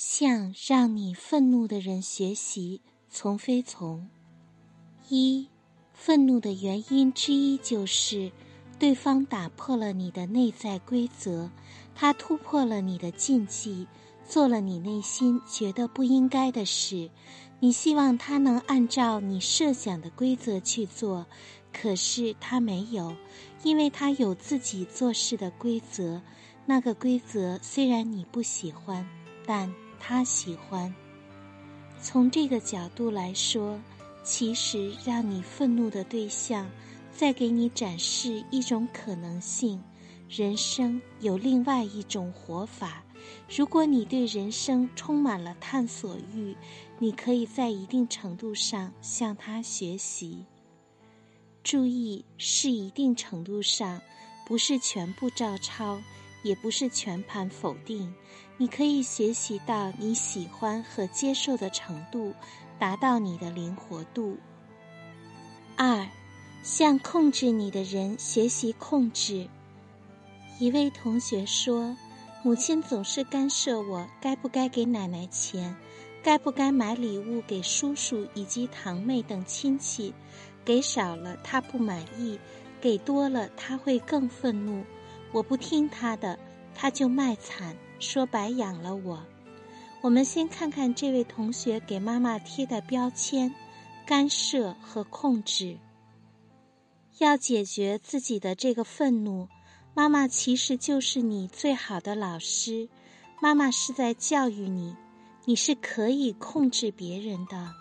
向让你愤怒的人学习，从非从。一，愤怒的原因之一就是，对方打破了你的内在规则，他突破了你的禁忌，做了你内心觉得不应该的事。你希望他能按照你设想的规则去做，可是他没有，因为他有自己做事的规则。那个规则虽然你不喜欢，但。他喜欢。从这个角度来说，其实让你愤怒的对象，在给你展示一种可能性：人生有另外一种活法。如果你对人生充满了探索欲，你可以在一定程度上向他学习。注意，是一定程度上，不是全部照抄。也不是全盘否定，你可以学习到你喜欢和接受的程度，达到你的灵活度。二，向控制你的人学习控制。一位同学说：“母亲总是干涉我该不该给奶奶钱，该不该买礼物给叔叔以及堂妹等亲戚，给少了她不满意，给多了她会更愤怒。”我不听他的，他就卖惨，说白养了我。我们先看看这位同学给妈妈贴的标签：干涉和控制。要解决自己的这个愤怒，妈妈其实就是你最好的老师。妈妈是在教育你，你是可以控制别人的。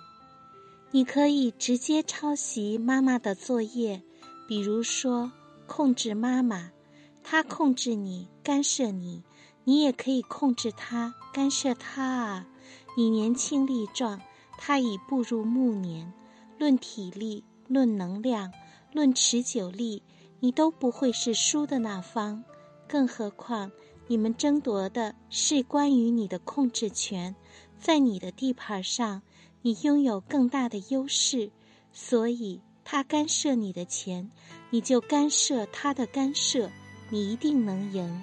你可以直接抄袭妈妈的作业，比如说控制妈妈。他控制你，干涉你，你也可以控制他，干涉他啊！你年轻力壮，他已步入暮年。论体力，论能量，论持久力，你都不会是输的那方。更何况，你们争夺的是关于你的控制权，在你的地盘上，你拥有更大的优势。所以，他干涉你的钱，你就干涉他的干涉。你一定能赢，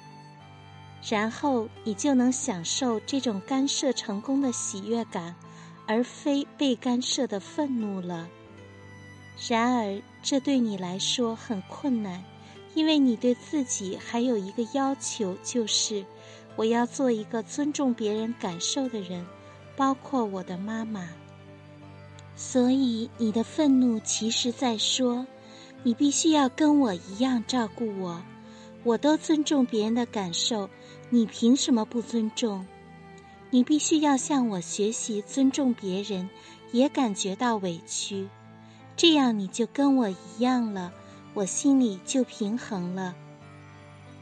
然后你就能享受这种干涉成功的喜悦感，而非被干涉的愤怒了。然而，这对你来说很困难，因为你对自己还有一个要求，就是我要做一个尊重别人感受的人，包括我的妈妈。所以，你的愤怒其实在说，你必须要跟我一样照顾我。我都尊重别人的感受，你凭什么不尊重？你必须要向我学习尊重别人，也感觉到委屈，这样你就跟我一样了，我心里就平衡了。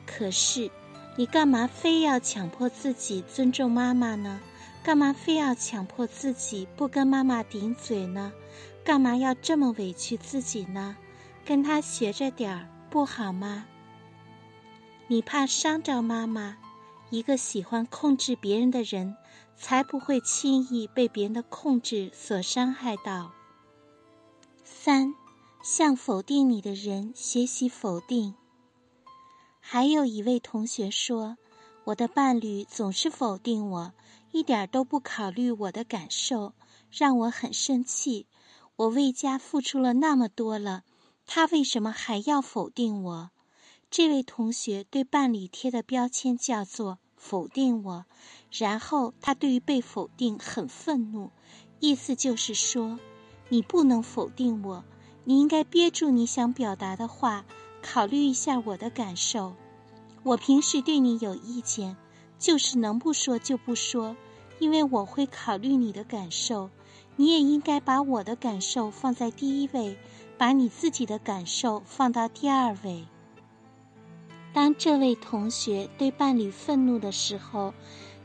可是，你干嘛非要强迫自己尊重妈妈呢？干嘛非要强迫自己不跟妈妈顶嘴呢？干嘛要这么委屈自己呢？跟他学着点儿不好吗？你怕伤着妈妈，一个喜欢控制别人的人，才不会轻易被别人的控制所伤害到。三，向否定你的人学习否定。还有一位同学说：“我的伴侣总是否定我，一点都不考虑我的感受，让我很生气。我为家付出了那么多了，他为什么还要否定我？”这位同学对伴侣贴的标签叫做“否定我”，然后他对于被否定很愤怒，意思就是说，你不能否定我，你应该憋住你想表达的话，考虑一下我的感受。我平时对你有意见，就是能不说就不说，因为我会考虑你的感受。你也应该把我的感受放在第一位，把你自己的感受放到第二位。当这位同学对伴侣愤怒的时候，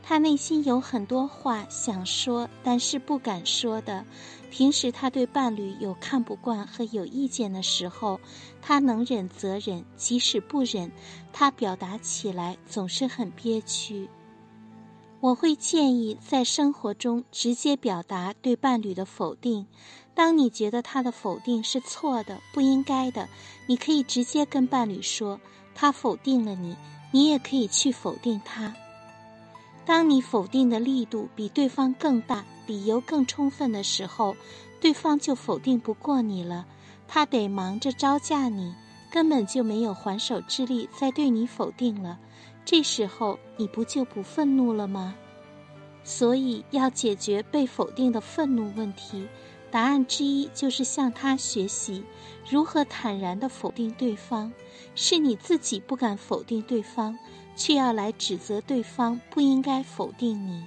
他内心有很多话想说，但是不敢说的。平时他对伴侣有看不惯和有意见的时候，他能忍则忍，即使不忍，他表达起来总是很憋屈。我会建议在生活中直接表达对伴侣的否定。当你觉得他的否定是错的、不应该的，你可以直接跟伴侣说。他否定了你，你也可以去否定他。当你否定的力度比对方更大，理由更充分的时候，对方就否定不过你了，他得忙着招架你，根本就没有还手之力再对你否定了。这时候你不就不愤怒了吗？所以要解决被否定的愤怒问题，答案之一就是向他学习如何坦然的否定对方。是你自己不敢否定对方。却要来指责对方不应该否定你。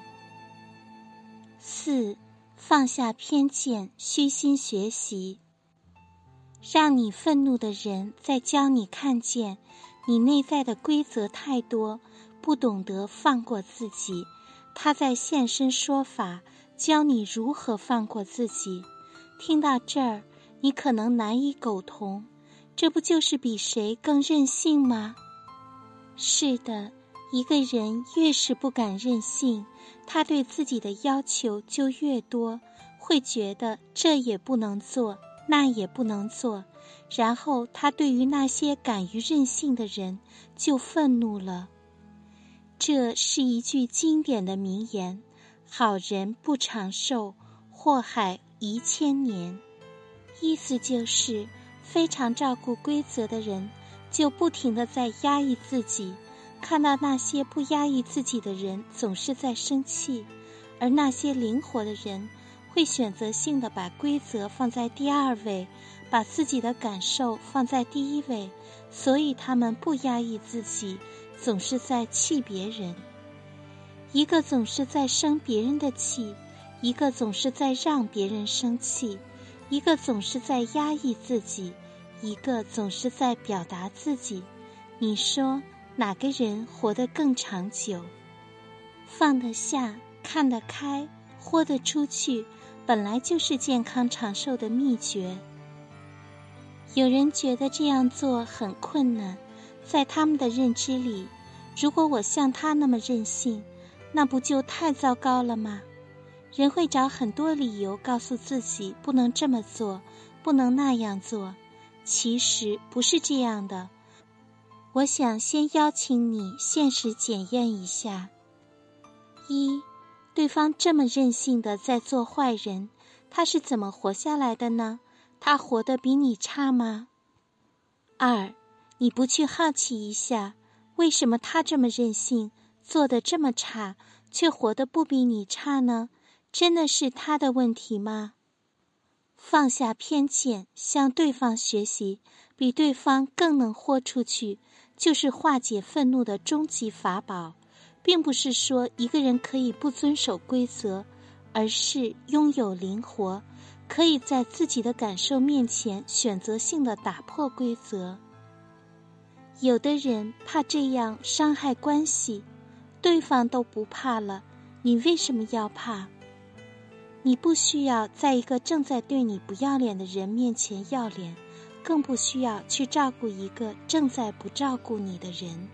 四，放下偏见，虚心学习。让你愤怒的人在教你看见，你内在的规则太多，不懂得放过自己。他在现身说法，教你如何放过自己。听到这儿，你可能难以苟同，这不就是比谁更任性吗？是的，一个人越是不敢任性，他对自己的要求就越多，会觉得这也不能做，那也不能做，然后他对于那些敢于任性的人就愤怒了。这是一句经典的名言：“好人不长寿，祸害一千年。”意思就是，非常照顾规则的人。就不停的在压抑自己，看到那些不压抑自己的人总是在生气，而那些灵活的人会选择性的把规则放在第二位，把自己的感受放在第一位，所以他们不压抑自己，总是在气别人。一个总是在生别人的气，一个总是在让别人生气，一个总是在压抑自己。一个总是在表达自己，你说哪个人活得更长久？放得下、看得开、豁得出去，本来就是健康长寿的秘诀。有人觉得这样做很困难，在他们的认知里，如果我像他那么任性，那不就太糟糕了吗？人会找很多理由告诉自己不能这么做，不能那样做。其实不是这样的，我想先邀请你现实检验一下：一，对方这么任性的在做坏人，他是怎么活下来的呢？他活得比你差吗？二，你不去好奇一下，为什么他这么任性，做的这么差，却活得不比你差呢？真的是他的问题吗？放下偏见，向对方学习，比对方更能豁出去，就是化解愤怒的终极法宝。并不是说一个人可以不遵守规则，而是拥有灵活，可以在自己的感受面前选择性的打破规则。有的人怕这样伤害关系，对方都不怕了，你为什么要怕？你不需要在一个正在对你不要脸的人面前要脸，更不需要去照顾一个正在不照顾你的人。